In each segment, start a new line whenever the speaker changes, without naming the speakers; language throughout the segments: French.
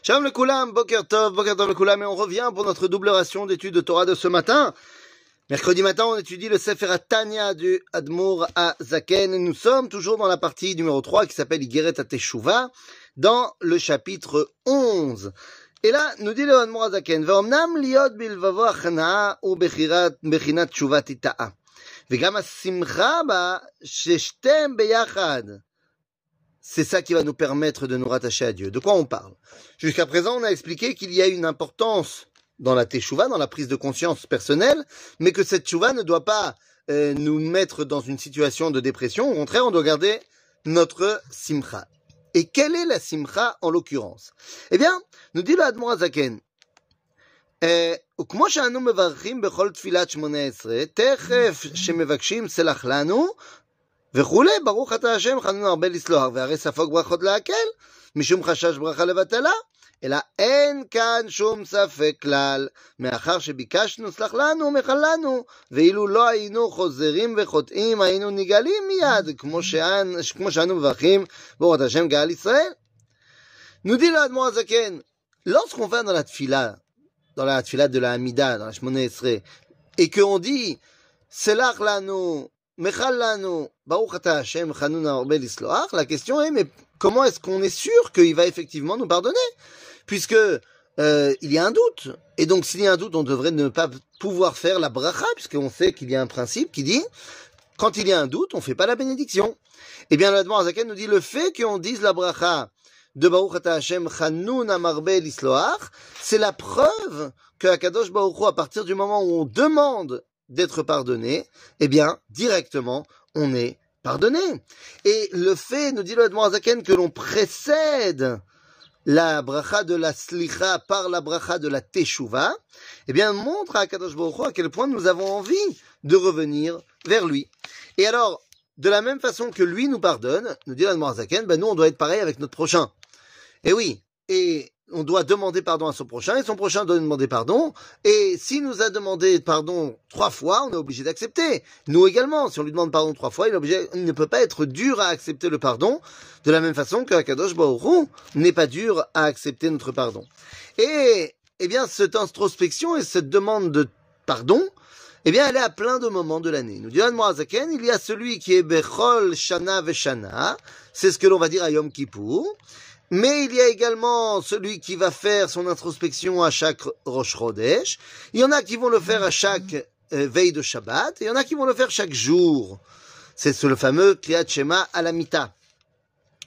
Shalom le Koulam, Boker Tov, Boker Tov le Koulam, et on revient pour notre double ration d'études de Torah de ce matin. Mercredi matin, on étudie le Sefer Tanya du Admour à Zaken. Nous sommes toujours dans la partie numéro 3 qui s'appelle Igeret Ateshuva, dans le chapitre 11. Et là, nous dit le Admour à Zaken, liot bilvavo ou bechinat shuvat ita'a. V'gam simcha ba sheshtem beyachad. C'est ça qui va nous permettre de nous rattacher à Dieu. De quoi on parle Jusqu'à présent, on a expliqué qu'il y a une importance dans la teshuva, dans la prise de conscience personnelle, mais que cette teshuva ne doit pas euh, nous mettre dans une situation de dépression. Au contraire, on doit garder notre simcha. Et quelle est la simcha en l'occurrence Eh bien, nous dit le Admor Azaken, וכמו שאנו מברכים בכל תפילת שמונה עשרה, תכף שמבקשים סלח לנו, וכולי, ברוך אתה השם, חנון הרבה לסלוח, והרי ספוג ברכות להקל, משום חשש ברכה לבטלה, אלא אין כאן שום ספק כלל, מאחר שביקשנו סלח לנו, מחל לנו, ואילו לא היינו חוזרים וחוטאים, היינו נגאלים מיד, כמו, שאן, כמו שאנו מברכים, ברוך אתה השם גאל ישראל. Nous dit l'Admor Azaken, lorsqu'on va dans la tfila, dans la tfila de la Hamida, dans la Shmona Esre, et qu'on dit, Selach lanu, la question est, mais comment est-ce qu'on est sûr qu'il va effectivement nous pardonner? Puisque euh, il y a un doute. Et donc, s'il y a un doute, on devrait ne pas pouvoir faire la bracha, puisqu'on sait qu'il y a un principe qui dit, quand il y a un doute, on fait pas la bénédiction. Eh bien, l'Admor Azaken nous dit, le fait qu'on dise la bracha, de Baruch Hashem Chanun Amarbe c'est la preuve que Akadosh Baruch Hu, à partir du moment où on demande d'être pardonné, eh bien, directement, on est pardonné. Et le fait, nous dit le Zaken, que l'on précède la bracha de la slicha par la bracha de la teshuva, eh bien, montre à Akadosh Baruch à quel point nous avons envie de revenir vers lui. Et alors, de la même façon que lui nous pardonne, nous dit le Zaken, ben nous, on doit être pareil avec notre prochain. Et oui, et on doit demander pardon à son prochain, et son prochain doit demander pardon. Et s'il nous a demandé pardon trois fois, on est obligé d'accepter. Nous également, si on lui demande pardon trois fois, il, est obligé, il ne peut pas être dur à accepter le pardon, de la même façon que Akadosh Baruch n'est pas dur à accepter notre pardon. Et, eh bien, cette introspection et cette demande de pardon, eh bien, elle est à plein de moments de l'année. Nous dit Moazaken, il y a celui qui est Bechol Shana Veshana, c'est ce que l'on va dire à Yom Kippur, mais il y a également celui qui va faire son introspection à chaque Rosh Chodesh. Il y en a qui vont le faire à chaque euh, veille de Shabbat, et il y en a qui vont le faire chaque jour. C'est le fameux Kriyat Shema Alamita.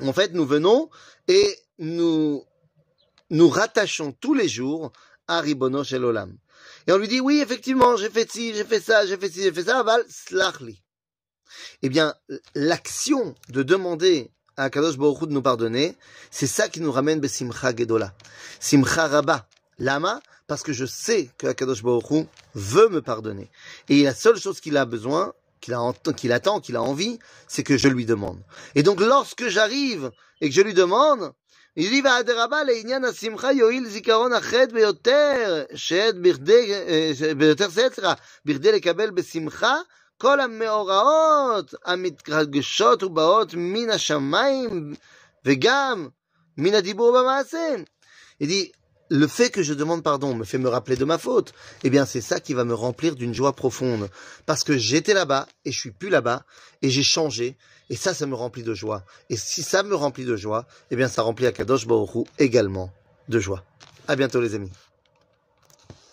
En fait, nous venons et nous nous rattachons tous les jours à Ribono Shel Olam. Et on lui dit, oui, effectivement, j'ai fait ci, j'ai fait ça, j'ai fait ci, j'ai fait ça, aval, slachli. Eh bien, l'action de demander à Kadosh Baruch Hu de nous pardonner, c'est ça qui nous ramène Besimcha Gedola. Simcha Rabba. Lama, parce que je sais que Akadosh Baruch Hu veut me pardonner. Et la seule chose qu'il a besoin, qu'il qu'il attend, qu'il a envie, c'est que je lui demande. Et donc, lorsque j'arrive et que je lui demande, il dit, והדרבה לעניין השמחה יועיל זיכרון החטא ביותר, שד בכדי, ביותר שאת, סליחה, בכדי לקבל בשמחה כל המאורעות המתרגשות ובאות מן השמיים וגם מן הדיבור במעשה. Il dit, le fait que je demande pardon me fait me rappeler de ma faute. Eh bien, c'est ça qui va me remplir d'une joie profonde. Parce que j'étais là-bas et je suis plus là-bas et j'ai changé. Et ça, ça me remplit de joie. Et si ça me remplit de joie, eh bien, ça remplit Akadosh Baruch Hu également de joie. À bientôt, les amis.